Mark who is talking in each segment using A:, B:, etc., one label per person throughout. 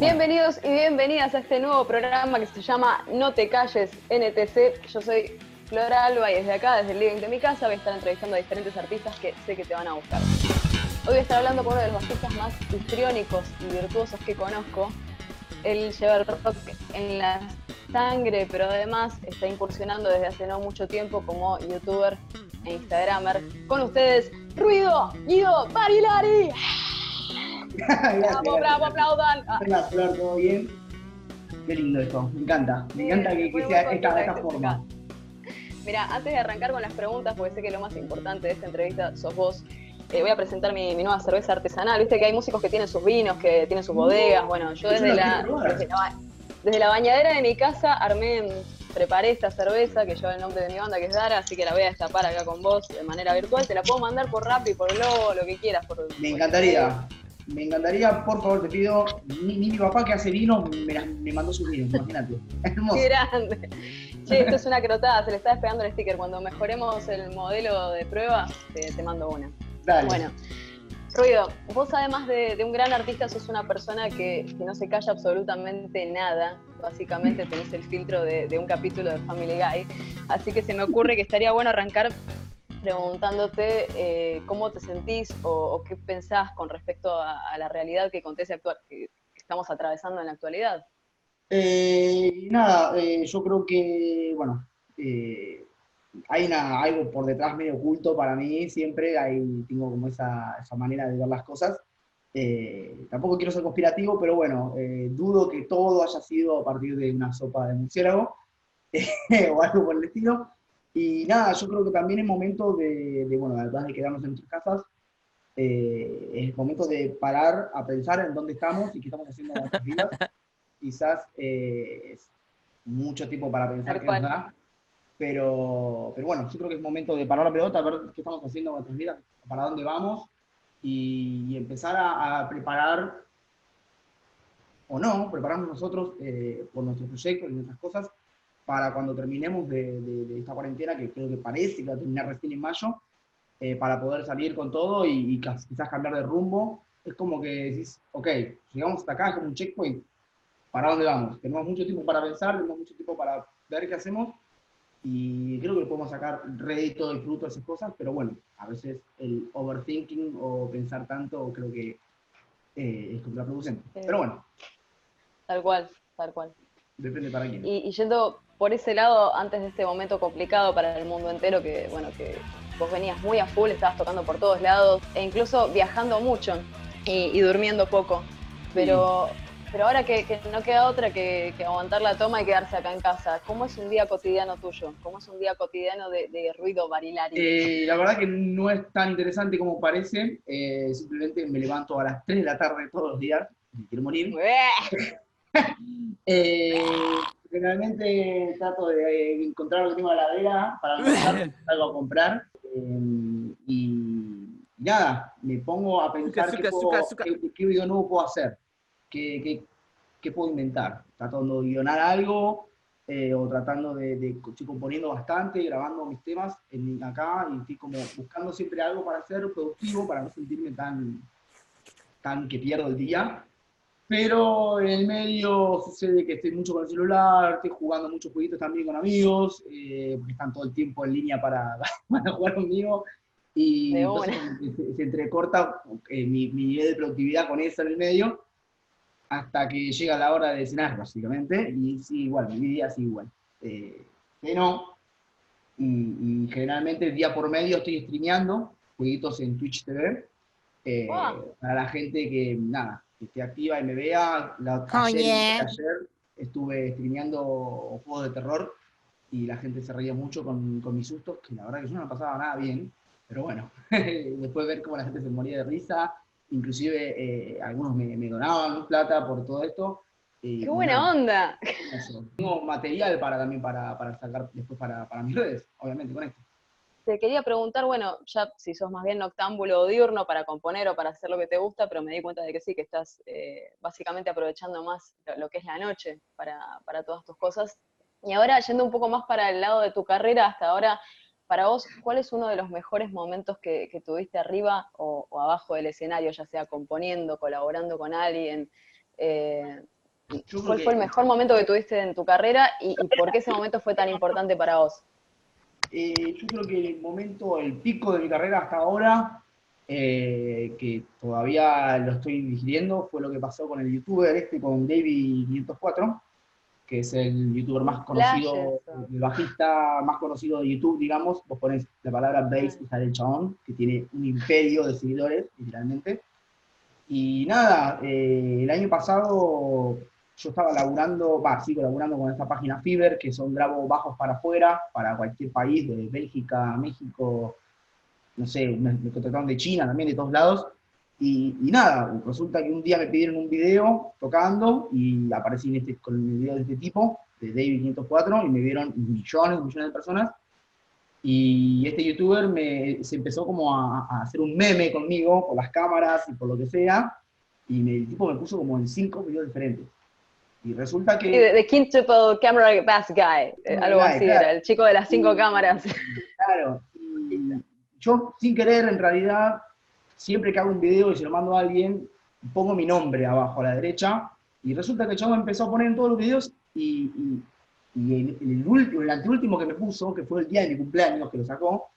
A: Bienvenidos y bienvenidas a este nuevo programa que se llama No te calles NTC. Yo soy Flora Alba y desde acá, desde el living de mi casa, voy a estar entrevistando a diferentes artistas que sé que te van a gustar. Hoy voy a estar hablando con uno de los artistas más histriónicos y virtuosos que conozco. Él lleva el rock en la sangre, pero además está incursionando desde hace no mucho tiempo como youtuber e instagramer. Con ustedes, Ruido Guido Barilari. bravo, bravo, aplaudan.
B: Hola, Flor, ¿todo bien? Qué lindo esto, me encanta. Me encanta que, que sea esta, de esta forma.
A: Mira, antes de arrancar con las preguntas, porque sé que lo más importante de esta entrevista sos vos, eh, voy a presentar mi, mi, nueva cerveza artesanal. Viste que hay músicos que tienen sus vinos, que tienen sus bodegas. Bueno, yo desde la, desde la, desde la bañadera de mi casa armé, preparé esta cerveza que lleva el nombre de mi banda, que es Dara, así que la voy a destapar acá con vos de manera virtual. Te la puedo mandar por Rappi, por Globo, lo que quieras. Por,
B: me encantaría. Me encantaría, por favor, te pido, ni, mi papá que hace vino me, me mandó su vino, imagínate.
A: Hermoso. Qué grande. Che, esto es una crotada, se le está despegando el sticker. Cuando mejoremos el modelo de prueba, te, te mando una.
B: Dale.
A: Bueno, Ruido, vos además de, de, un gran artista sos una persona que, que, no se calla absolutamente nada. Básicamente tenés el filtro de, de, un capítulo de Family Guy. Así que se me ocurre que estaría bueno arrancar preguntándote eh, cómo te sentís o, o, qué pensás con respecto a, a la realidad que acontece actual, que, estamos atravesando en la actualidad.
B: Eh, nada, eh, yo creo que, bueno, eh, hay una, algo por detrás medio oculto para mí siempre, ahí tengo como esa, esa manera de ver las cosas. Eh, tampoco quiero ser conspirativo, pero bueno, eh, dudo que todo haya sido a partir de una sopa de murciélago o algo por el estilo. Y nada, yo creo que también es momento de, de bueno, además de quedarnos en nuestras casas, eh, es momento de parar a pensar en dónde estamos y qué estamos haciendo en nuestras vidas. Quizás eh, es mucho tiempo para pensar qué nos da, pero, pero bueno, yo creo que es momento de parar la pelota, ver qué estamos haciendo en nuestras vidas, para dónde vamos y, y empezar a, a, preparar, o no, prepararnos nosotros eh, por nuestros proyectos y nuestras cosas para cuando terminemos de, de, de, esta cuarentena, que creo que parece que va a terminar recién en mayo, eh, para poder salir con todo y, y, quizás cambiar de rumbo. Es como que decís, ok, llegamos hasta acá, es como un checkpoint, ¿para dónde vamos? Tenemos mucho tiempo para pensar, tenemos mucho tiempo para ver qué hacemos y creo que podemos sacar rédito y fruto de esas cosas, pero bueno, a veces el overthinking o pensar tanto creo que eh, es contraproducente. Eh, pero bueno.
A: Tal cual, tal cual.
B: Depende para quién.
A: Y, y, yendo por ese lado, antes de este momento complicado para el mundo entero, que bueno, que vos venías muy a full, estabas tocando por todos lados, e incluso viajando mucho y, y durmiendo poco. Pero sí pero ahora que, que no queda otra que, que, aguantar la toma y quedarse acá en casa, ¿cómo es un día cotidiano tuyo? ¿Cómo es un día cotidiano de, de ruido barilari?
B: Eh, la verdad que no es tan interesante como parece, eh, simplemente me levanto a las 3 de la tarde todos los días, me quiero morir. eh, generalmente trato de encontrar lo que tengo en la heladera para almorzar, algo a comprar. Eh, y nada, me pongo a pensar qué, puedo, qué, qué video nuevo puedo hacer qué, qué, qué puedo inventar. Tratando de guionar algo eh, o tratando de, de, estoy componiendo bastante, grabando mis temas en, acá y estoy como buscando siempre algo para hacer productivo, para no sentirme tan, tan que pierdo el día. Pero en el medio sucede que estoy mucho con el celular, estoy jugando muchos jueguitos también con amigos, eh, porque están todo el tiempo en línea para, para jugar conmigo. Y se, se, entrecorta eh, mi, mi nivel de productividad con eso en el medio hasta que llega la hora de cenar, básicamente, y sí, igual, mi día sí, igual. Eh, y, y, generalmente día por medio estoy streameando jueguitos en Twitch TV, eh, wow. para la gente que, nada, esté activa y me vea. La, ayer, ayer, estuve streameando juegos de terror y la gente se reía mucho con, con mis sustos, que la verdad que yo no me pasaba nada bien, pero bueno, después de ver cómo la gente se moría de risa, inclusive eh, algunos me, me, donaban plata por todo esto.
A: Eh, ¡Qué buena onda!
B: Eso. Tengo material para también para, para sacar después para, para, mis redes, obviamente, con esto.
A: Te quería preguntar, bueno, ya si sos más bien noctámbulo o diurno para componer o para hacer lo que te gusta, pero me di cuenta de que sí, que estás eh, básicamente aprovechando más lo, que es la noche para, para todas tus cosas. Y ahora, yendo un poco más para el lado de tu carrera, hasta ahora, para vos, ¿cuál es uno de los mejores momentos que, que tuviste arriba o, o, abajo del escenario, ya sea componiendo, colaborando con alguien, Eh, ¿Cuál fue el mejor momento que tuviste en tu carrera y, y por qué ese momento fue tan importante para vos?
B: Eh, yo creo que el momento, el pico de mi carrera hasta ahora, eh, que todavía lo estoy digiriendo, fue lo que pasó con el youtuber este, con Davey504, que es el youtuber más conocido, el bajista más conocido de YouTube, digamos. Vos pones la palabra bass y sale el chabón, que tiene un imperio de seguidores, literalmente. Y nada, eh, el año pasado yo estaba laburando, va, sigo laburando con esta página Fiverr, que son grabo bajos para afuera, para cualquier país, de Bélgica, México, no sé, me, me contactaron de China también, de todos lados. Y, y nada, resulta que un día me pidieron un video tocando y aparecí en este, con el video de este tipo, de David 504, y me vieron millones, millones de personas. Y este youtuber me, se empezó como a, a hacer un meme conmigo, por las cámaras y por lo que sea, y me- el tipo me puso como en cinco videos diferentes. Y resulta que...
A: De, de Quintuple Camera Bass Guy, eh, algo
B: Guy,
A: así
B: claro.
A: era, el chico de las cinco
B: Sí.
A: cámaras.
B: Claro, y yo sin querer, en realidad, siempre que hago un video y se lo mando a alguien, pongo mi nombre abajo a la derecha, y resulta que el chavo empezó a poner en todos los videos, y, y, y en el, último, el anteúltimo que me puso, que fue el día de mi cumpleaños que lo sacó,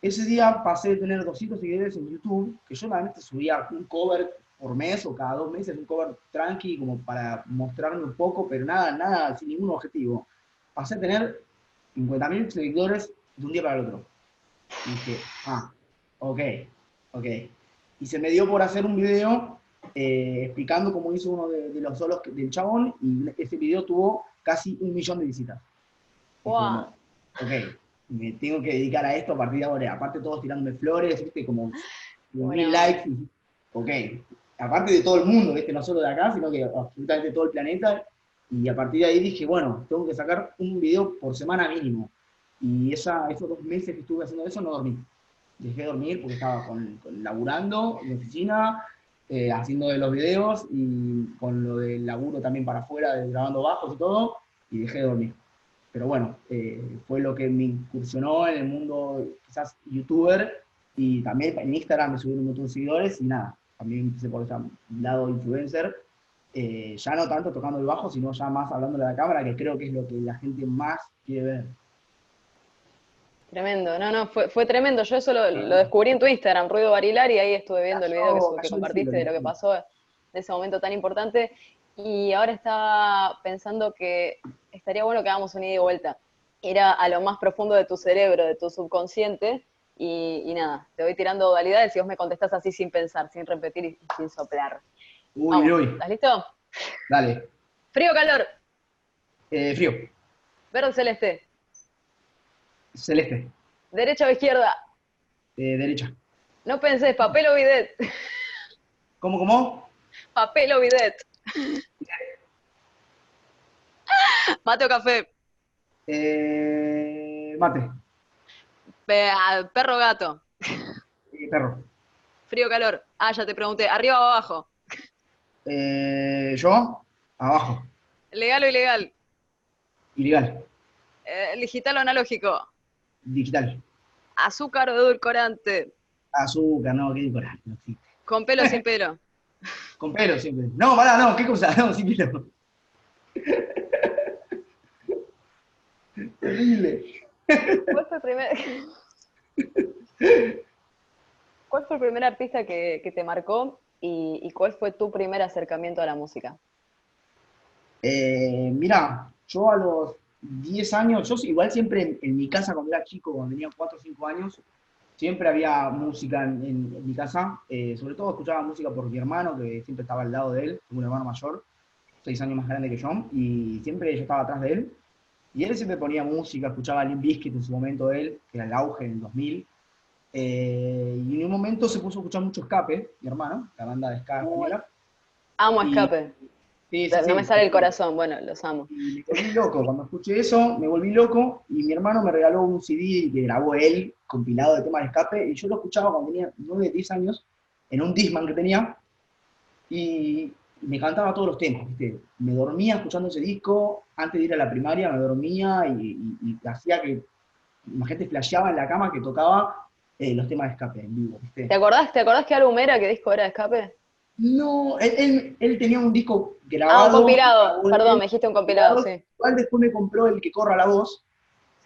B: ese día pasé de tener 200 seguidores en YouTube, que yo normalmente subía un cover por mes o cada dos meses, un cover tranqui, como para mostrarme un poco, pero nada, nada, sin ningún objetivo. Pasé a tener 50.000 seguidores de un día para el otro. Y dije, ah, ok, ok. Y se me dio por hacer un video eh, explicando cómo hizo uno de, de los solos que- del chabón, y ese video tuvo casi un millón de visitas.
A: Wow.
B: ok, me tengo que dedicar a esto a partir de ahora. Aparte todos tirándome flores, viste, como, como
A: Buena
B: mil likes. y- ok, aparte de todo el mundo, viste, no solo de acá, sino que absolutamente todo el planeta. Y a partir de ahí dije, bueno, tengo que sacar un video por semana mínimo. Y esa, esos dos meses que estuve haciendo eso no dormí. Dejé de dormir porque estaba con, con- laburando en la oficina, eh, haciendo de los videos y con lo del laburo también para afuera, grabando bajos y todo, y dejé de dormir. Pero bueno, eh, fue lo que me incursionó en el mundo quizás youtuber y también en Instagram me subieron un montón de seguidores y nada, también empecé por ese lado influencer, eh, ya no tanto tocando el bajo, sino ya más hablándole a la cámara, que creo que es lo que la gente más quiere ver.
A: Tremendo, no, no, fue, fue tremendo. Yo eso lo, lo descubrí en tu Instagram, Ruido Barilar, y ahí estuve viendo el video que, que compartiste de lo que pasó de ese momento tan importante. Y ahora estaba pensando que estaría bueno que hagamos un ida y vuelta. Ir a, a lo más profundo de tu cerebro, de tu subconsciente, y, y nada, te voy tirando modalidades y vos me contestás así sin pensar, sin repetir y, sin soplar.
B: Uy,
A: Vamos,
B: uy,
A: ¿Estás listo?
B: dale.
A: Frío, calor,
B: Eh, frío,
A: verde, celeste,
B: celeste,
A: derecha o izquierda.
B: eh, derecha.
A: No pensés, papel o bidet.
B: ¿Cómo, cómo?
A: Papel o bidet. Mate o café.
B: Eh, mate,
A: perro gato.
B: eh, perro.
A: Frío o calor. Ah, ya te pregunté. ¿Arriba o abajo?
B: Eh, yo, abajo,
A: ¿Legal o ilegal?
B: ilegal,
A: Eh, ¿Digital o analógico?
B: digital.
A: ¿Azúcar o edulcorante?
B: Azúcar, no, qué no existe.
A: ¿Con pelo o sin pelo?
B: Con pelo siempre. No, pará, no, ¿qué cosa? No, sin pelo. Terrible.
A: ¿Cuál fue el primer, ¿Cuál fue el primer artista que, te marcó y, cuál fue tu primer acercamiento a la música?
B: Eh, mira, yo a los 10 años, yo igual siempre en, mi casa cuando era chico, cuando tenía 4 o 5 años, siempre había música en, mi casa. eh, sobre todo escuchaba música por mi hermano, que siempre estaba al lado de él, un hermano mayor, 6 años más grande que yo, y siempre yo estaba atrás de él. Y él siempre ponía música, escuchaba Limp Bizkit en su momento él, que era el auge en el 2000. eh, y en un momento se puso a escuchar mucho Escape, mi hermano, la banda de española.
A: Amo
B: Y-
A: Escape.
B: Sí, sí,
A: no
B: sí.
A: me sale el corazón, bueno, los amo.
B: Y me volví loco, cuando escuché eso, me volví loco y mi hermano me regaló un CD que grabó él, compilado de temas de escape, y yo lo escuchaba cuando tenía 9, 10 años, en un Disman que tenía, y me cantaba todos los temas, ¿viste? Me dormía escuchando ese disco, antes de ir a la primaria me dormía y, y- y hacía que la gente flasheaba en la cama que tocaba eh, los temas de escape en vivo, ¿viste?
A: ¿Te acordás, ¿Te acordás qué álbum era, qué disco era de Escape?
B: No, él, él, tenía un disco grabado.
A: Ah, un compilado, perdón, me dijiste un compilado, sí.
B: Igual después me compró el que corra la voz,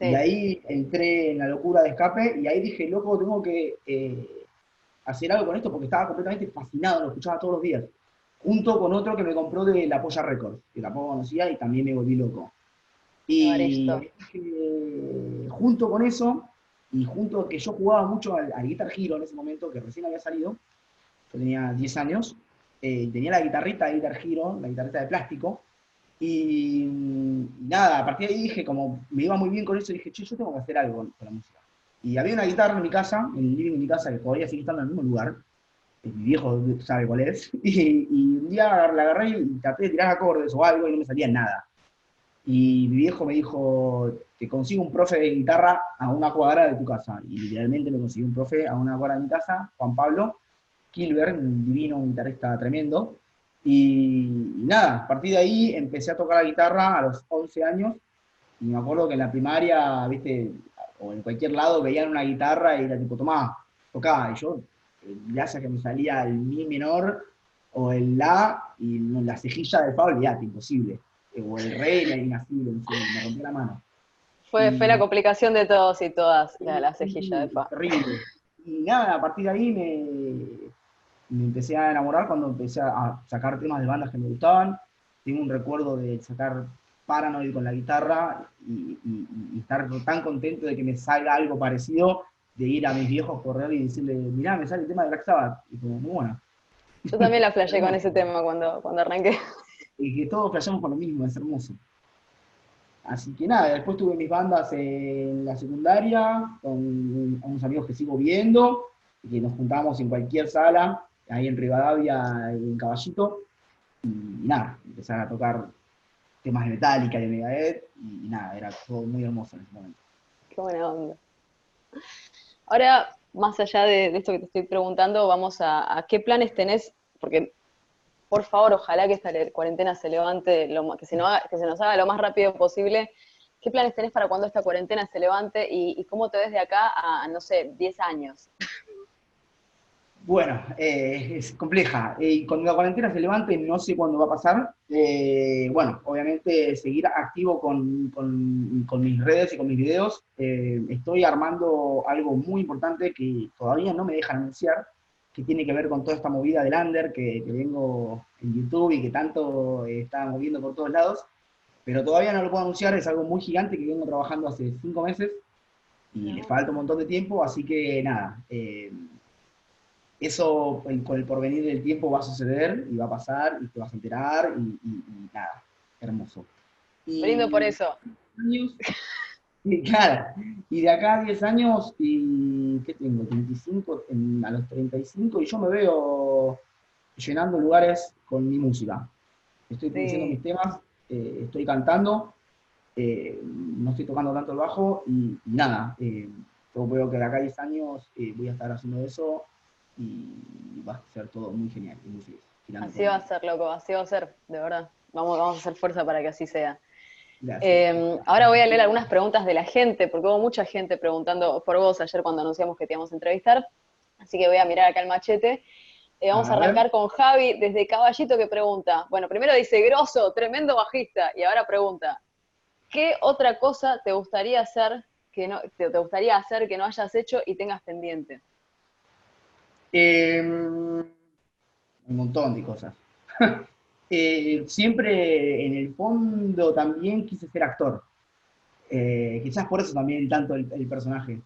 B: y ahí entré en la locura de escape, y ahí dije, loco, tengo que eh, hacer algo con esto, porque estaba completamente fascinado, lo escuchaba todos los días. Junto con otro que me compró de La Polla Records, que tampoco conocía, y también me volví loco. Y junto con eso, y junto que yo jugaba mucho al, Guitar Hero en ese momento, que recién había salido, yo tenía 10 años, eh, tenía la guitarrita de Guitar Hero, la guitarrita de plástico, y, nada, a partir de ahí dije, como me iba muy bien con eso, dije, che, yo tengo que hacer algo con, la música. Y había una guitarra en mi casa, en el living de mi casa, que todavía sigue estando en el mismo lugar, mi viejo sabe cuál es, y, y, un día la agarré y traté de tirar acordes o algo y no me salía nada. Y mi viejo me dijo, te consigo un profe de guitarra a una cuadra de tu casa. Y literalmente me consiguió un profe a una cuadra de mi casa, Juan Pablo Kilber, un divino, guitarrista tremendo. Y, nada, a partir de ahí empecé a tocar la guitarra a los 11 años. Y me acuerdo que en la primaria, viste, o en cualquier lado veían una guitarra y era tipo, tomá, tocá. Y yo, ya sea que me salía el mi menor o el la, y la cejilla del fa, olvidate, imposible o el rey, la inasible, me rompió la mano.
A: Fue, fue la complicación de todos y todas, la, la cejilla de fa.
B: Terrible. Y nada, a partir de ahí me, empecé a enamorar cuando empecé a sacar temas de bandas que me gustaban. Tengo un recuerdo de sacar Paranoid con la guitarra y, estar tan contento de que me salga algo parecido, de ir a mis viejos correr y decirle, mirá, me sale el tema de Black Sabbath. Y como, muy bueno.
A: Yo también la flashé con ese tema cuando, cuando arranqué
B: y que todos flasheamos con lo mismo, es hermoso. Así que nada, después tuve mis bandas en la secundaria, con unos amigos que sigo viendo, y que nos juntábamos en cualquier sala, ahí en Rivadavia y en Caballito, y, nada, empezar a tocar temas de Metallica y de Megadeth, y, nada, era todo muy hermoso en ese momento.
A: Qué buena onda. Ahora, más allá de, esto que te estoy preguntando, vamos a, qué planes tenés, porque por favor, ojalá que esta cuarentena se levante, que, se nos haga, lo más rápido posible. ¿Qué planes tenés para cuando esta cuarentena se levante y, cómo te ves de acá a, no sé, 10 años?
B: Bueno, eh, es compleja. Y cuando la cuarentena se levante, no sé cuándo va a pasar. Eh, bueno, obviamente seguir activo con, mis redes y con mis videos. Eh, estoy armando algo muy importante que todavía no me dejan anunciar, que tiene que ver con toda esta movida del under que, vengo en YouTube y que tanto está moviendo por todos lados, pero todavía no lo puedo anunciar, es algo muy gigante que vengo trabajando hace cinco meses y le falta un montón de tiempo, así que nada, eh, eso con el porvenir del tiempo va a suceder y va a pasar y te vas a enterar y, nada, hermoso.
A: Brindo por eso.
B: Y, claro, y de acá a 10 años, y ¿qué tengo? 25, a los 35, y yo me veo llenando lugares con mi música. Estoy produciendo mis temas, eh, estoy cantando, eh, no estoy tocando tanto el bajo, y, nada, eh, yo veo que de acá a 10 años voy a estar haciendo eso, y va a ser todo muy genial y muy feliz.
A: Así va a ser, loco, así va a ser, de verdad. Vamos, vamos a hacer fuerza para que así sea. Em, ahora voy a leer algunas preguntas de la gente, porque hubo mucha gente preguntando por vos ayer cuando anunciamos que te íbamos a entrevistar. Así que voy a mirar acá el machete. Eh, vamos a, arrancar con Javi desde Caballito que pregunta. Bueno, primero dice, grosso, tremendo bajista. Y ahora pregunta, ¿qué otra cosa te gustaría hacer que no, te, gustaría hacer que no hayas hecho y tengas pendiente?
B: Em, un montón de cosas. Eh, siempre en el fondo también quise ser actor. Eh, quizás por eso también tanto el, personaje.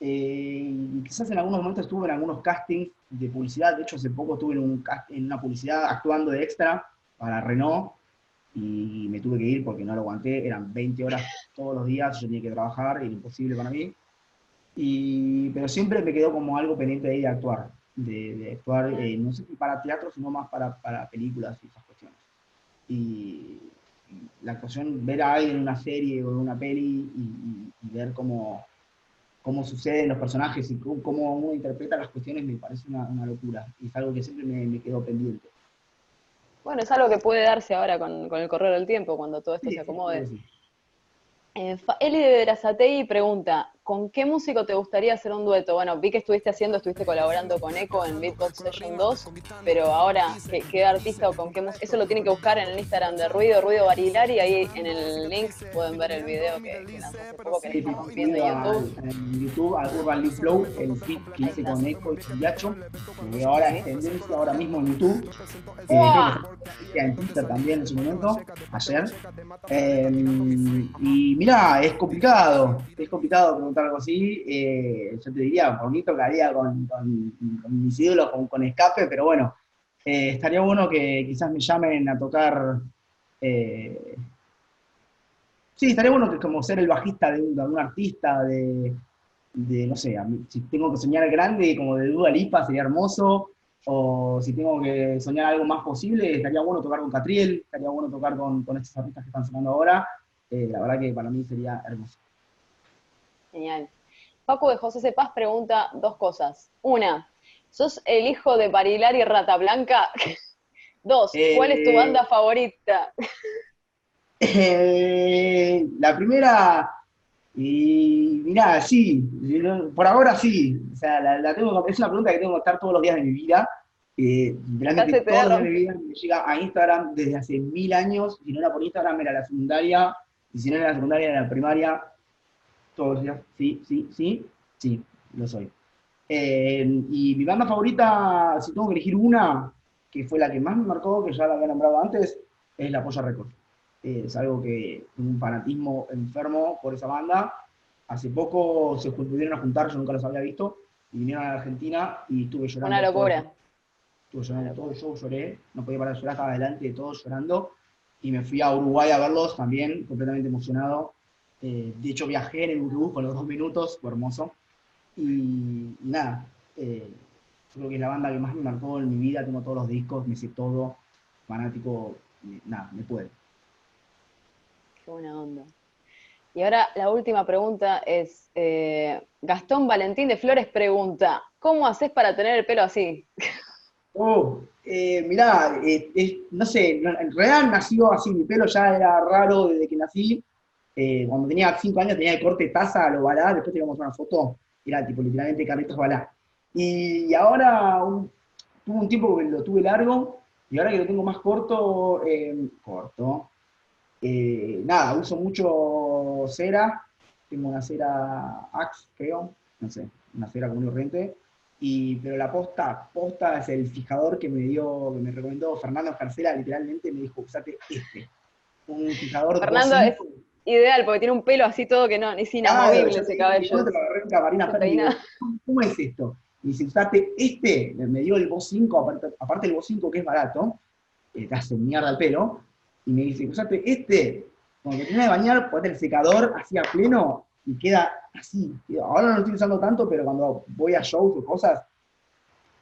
B: Eh, quizás en algunos momentos estuve en algunos castings de publicidad. De hecho, hace poco estuve en, un, en una publicidad actuando de extra para Renault y me tuve que ir porque no lo aguanté. Eran 20 horas todos los días, yo tenía que trabajar, era imposible para mí. Y, pero siempre me quedó como algo pendiente de, de actuar, de, actuar, no sé si para teatro, sino más para, para películas y esas y la actuación, ver a alguien en una serie o en una peli y, ver cómo, cómo suceden los personajes y cómo, uno interpreta las cuestiones me parece una, locura. Y es algo que siempre me, quedó pendiente.
A: Bueno, es algo que puede darse ahora con, el correr del tiempo, cuando todo esto se acomode. Eh, Eli de Verazatei pregunta, ¿con qué músico te gustaría hacer un dueto? Bueno, vi que estuviste haciendo, estuviste colaborando con Echo en Beatbox Session 2, pero ahora, ¿qué, artista o con qué música? Eso lo tienen que buscar en el Instagram de Ruido, Ruido Barilar, y ahí en el link pueden ver el video que, que lanzó hace poco, que estamos viendo en YouTube.
B: En YouTube, al Urban Leaf Flow, el feed que hice con Echo y Chillacho, que ahora es tendencia ahora mismo en YouTube. Eh, en Twitter también en su momento, ayer. Eh, y mira, es complicado, es complicado preguntar algo así. Eh, yo te diría, por mí tocaría con, con, con mis ídolos, con, escape, pero bueno, eh, estaría bueno que quizás me llamen a tocar. Eh, sí, estaría bueno que como ser el bajista de un, artista, de, no sé, si tengo que soñar grande, como de Dua Lipa, sería hermoso. O si tengo que soñar algo más posible, estaría bueno tocar con Catriel, estaría bueno tocar con estos artistas que están sonando ahora. la verdad que para mí sería hermoso.
A: Genial. Paco de José Cepaz pregunta dos cosas. Una, ¿sos el hijo de Barilar y Rata Blanca? Dos, ¿cuál es tu eh, banda favorita?
B: Eh, la primera, y mirá, sí, por ahora sí. O sea, la, tengo, es una pregunta que tengo que estar todos los días de mi vida. Eh, realmente todos los días de mi vida me llega a Instagram desde hace mil años. Si no era por Instagram, era la secundaria. Y si no era la secundaria, era la primaria todos los días, sí, sí, sí, sí, lo soy. Eh, y mi banda favorita, si tengo que elegir una, que fue la que más me marcó, que ya la había nombrado antes, es La Polla Record. es algo que, un fanatismo enfermo por esa banda. Hace poco se pudieron a juntar, yo nunca los había visto, y vinieron a la Argentina y estuve llorando.
A: Una locura.
B: estuve llorando todo el show, lloré, no podía parar de llorar, estaba adelante de todos llorando. Y me fui a Uruguay a verlos también, completamente emocionado. Eh, de hecho, viajé en el autobús con los dos minutos, fue hermoso. Y, nada, eh, creo que es la banda que más me marcó en mi vida. Tengo todos los discos, me sé todo, fanático, nada, me puede.
A: Qué buena onda. Y ahora la última pregunta es, eh, Gastón Valentín de Flores pregunta, ¿cómo haces para tener el pelo así?
B: Oh, mirá, no sé, en realidad nació así, mi pelo ya era raro desde que nací, eh, cuando tenía 5 años tenía el corte taza a lo balá, después te una foto, era tipo literalmente Carlitos Balá. Y, ahora tuve un tiempo que lo tuve largo, y ahora que lo tengo más corto, eh, corto, eh, nada, uso mucho cera, tengo una cera Axe, creo, no sé, una cera común y corriente, y, pero la posta, posta es el fijador que me dio, que me recomendó Fernando Escarcela, literalmente me dijo, usate este, un fijador
A: Fernando es ideal, porque tiene un pelo así todo que no, es inamovible ese cabello.
B: ¿Cómo es esto? Y dice, usate este, me dio el Voz 5, aparte, aparte el Voz 5 que es barato, eh, te hace mierda el pelo, y me dice, usate este, cuando termina de bañar, ponete el secador así a pleno, y queda así. Ahora no lo estoy usando tanto, pero cuando voy a shows o cosas,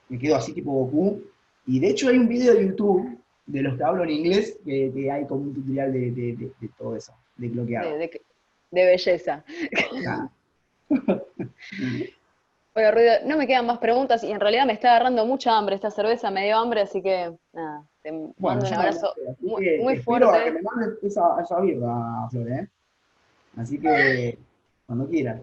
B: me quedo así tipo Goku. Y de hecho hay un video de YouTube de los que hablo en inglés que, hay como un tutorial de todo eso de bloqueado.
A: De, belleza. bueno, Ruido, no me quedan más preguntas y en realidad me está agarrando mucha hambre esta cerveza, me dio hambre, así que nada, te mando un abrazo muy, muy fuerte.
B: Que me mandes esa, esa birra, Flor, ¿eh? Así que cuando quieras.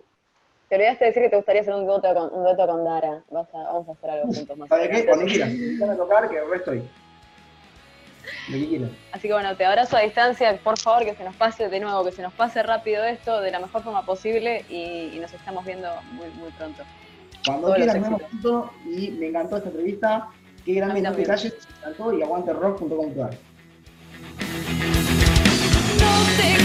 A: Te olvidaste de decir que te gustaría hacer un dueto con, un dueto con Dara. vamos a hacer algo juntos más.
B: ¿Sabes qué? Cuando quieras. a tocar, que estoy.
A: Así que bueno, te abrazo a distancia, por favor que se nos pase de nuevo, que se nos pase rápido esto de la mejor forma posible y, nos estamos viendo muy, muy pronto.
B: Cuando quieras, nos vemos y me encantó esta entrevista. Qué grande no te calles, me encantó y aguante rock.com.ar. No te